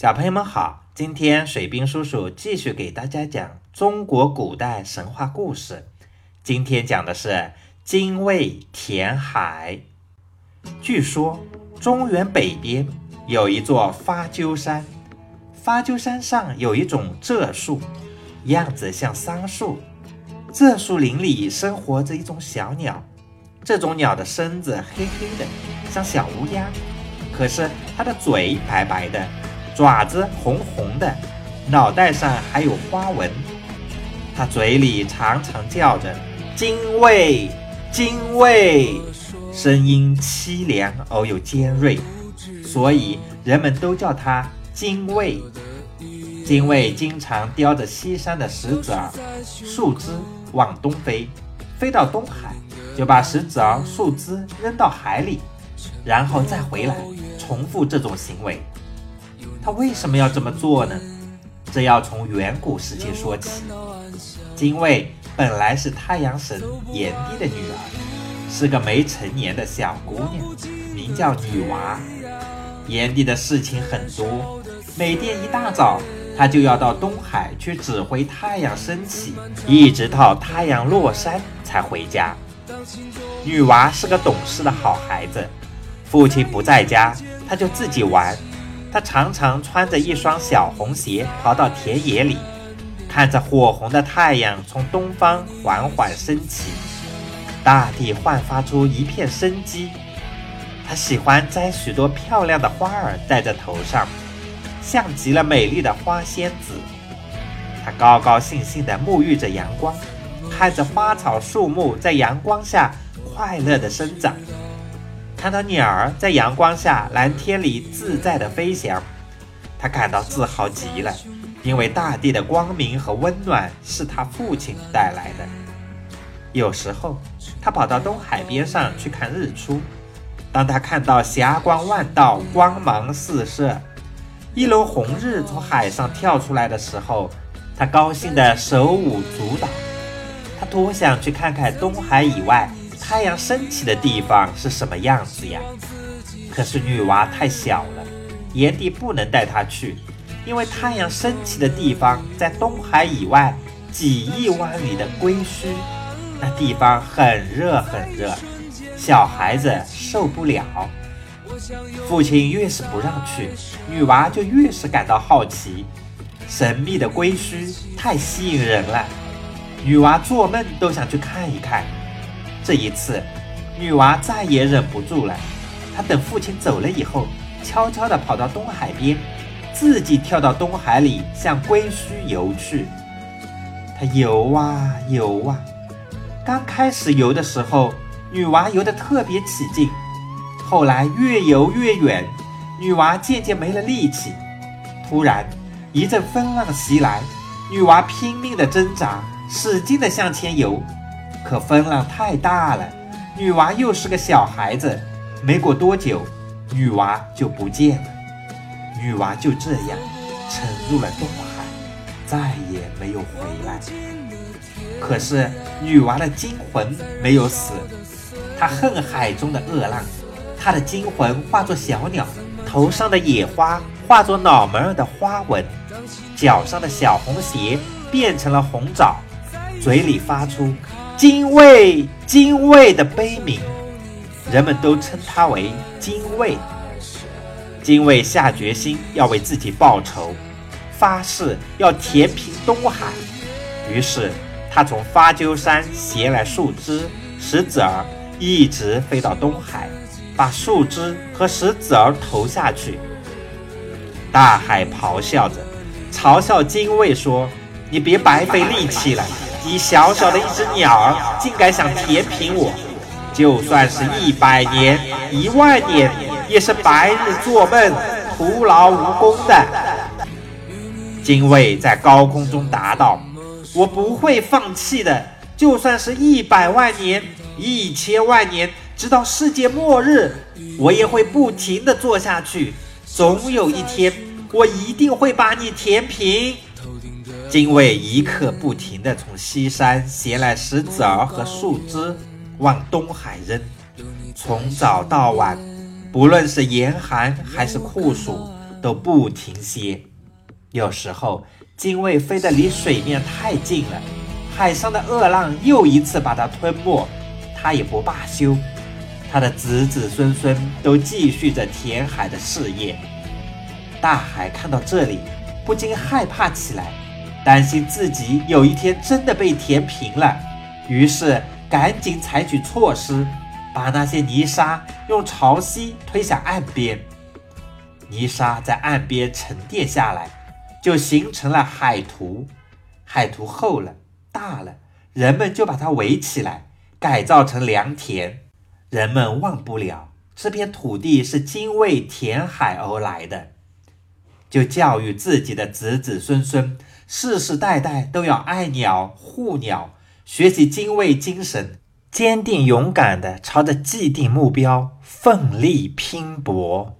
小朋友们好，今天水兵叔叔继续给大家讲中国古代神话故事。今天讲的是精卫填海。据说中原北边有一座发鸠山，发鸠山上有一种柘树，样子像桑树。柘树林里生活着一种小鸟，这种鸟的身子黑黑的，像小乌鸦，可是它的嘴白白的。爪子红红的，脑袋上还有花纹。它嘴里常常叫着“精卫，精卫”，声音凄凉而又尖锐，所以人们都叫它精卫。精卫经常叼着西山的石子儿、树枝往东飞，飞到东海，就把石子儿、树枝扔到海里，然后再回来，重复这种行为。他为什么要这么做呢？这要从远古时期说起。精卫本来是太阳神炎帝的女儿，是个没成年的小姑娘，名叫女娃。炎帝的事情很多，每天一大早，他就要到东海去指挥太阳升起，一直到太阳落山才回家。女娃是个懂事的好孩子，父亲不在家，她就自己玩。他常常穿着一双小红鞋，跑到田野里，看着火红的太阳从东方缓缓升起，大地焕发出一片生机。他喜欢摘许多漂亮的花儿戴在头上，像极了美丽的花仙子。他高高兴兴地沐浴着阳光，看着花草树木在阳光下快乐地生长。看到鸟儿在阳光下蓝天里自在地飞翔，他感到自豪极了，因为大地的光明和温暖是他父亲带来的。有时候，他跑到东海边上去看日出，当他看到霞光万道、光芒四射，一轮红日从海上跳出来的时候，他高兴得手舞足蹈。他多想去看看东海以外。太阳升起的地方是什么样子呀？可是女娃太小了，炎帝不能带她去，因为太阳升起的地方在东海以外几亿万里的归墟，那地方很热很热，小孩子受不了。父亲越是不让去，女娃就越是感到好奇。神秘的归墟太吸引人了，女娃做梦都想去看一看。这一次，女娃再也忍不住了。她等父亲走了以后，悄悄地跑到东海边，自己跳到东海里向龟墟游去。她游啊游啊，刚开始游的时候，女娃游得特别起劲。后来越游越远，女娃渐渐没了力气。突然，一阵风浪袭来，女娃拼命地挣扎，使劲地向前游。可风浪太大了，女娃又是个小孩子，没过多久，女娃就不见了。女娃就这样沉入了东海，再也没有回来。可是女娃的精魂没有死，她恨海中的恶浪，她的精魂化作小鸟，头上的野花化作脑门儿的花纹，脚上的小红鞋变成了红枣，嘴里发出。精卫，精卫的悲鸣，人们都称他为精卫。精卫下决心要为自己报仇，发誓要填平东海。于是，他从发鸠山携来树枝、石子儿，一直飞到东海，把树枝和石子儿投下去。大海咆哮着，嘲笑精卫说：“你别白费力气了。”你小小的一只鸟儿，竟敢想填平我！就算是一百年、一万年，也是白日做梦，徒劳无功的。精卫在高空中答道：“我不会放弃的，就算是一百万年、一千万年，直到世界末日，我也会不停的做下去。总有一天，我一定会把你填平。”精卫一刻不停地从西山携来石子儿和树枝，往东海扔。从早到晚，不论是严寒还是酷暑，都不停歇。有时候，精卫飞得离水面太近了，海上的恶浪又一次把它吞没，他也不罢休。他的子子孙孙都继续着填海的事业。大海看到这里，不禁害怕起来，担心自己有一天真的被填平了，于是赶紧采取措施，把那些泥沙用潮汐推向岸边。泥沙在岸边沉淀下来，就形成了海图。海图厚了、大了，人们就把它围起来，改造成良田。人们忘不了这片土地是精卫填海而来的。就教育自己的子子孙孙，世世代代都要爱鸟护鸟，学习精卫精神，坚定勇敢地朝着既定目标奋力拼搏。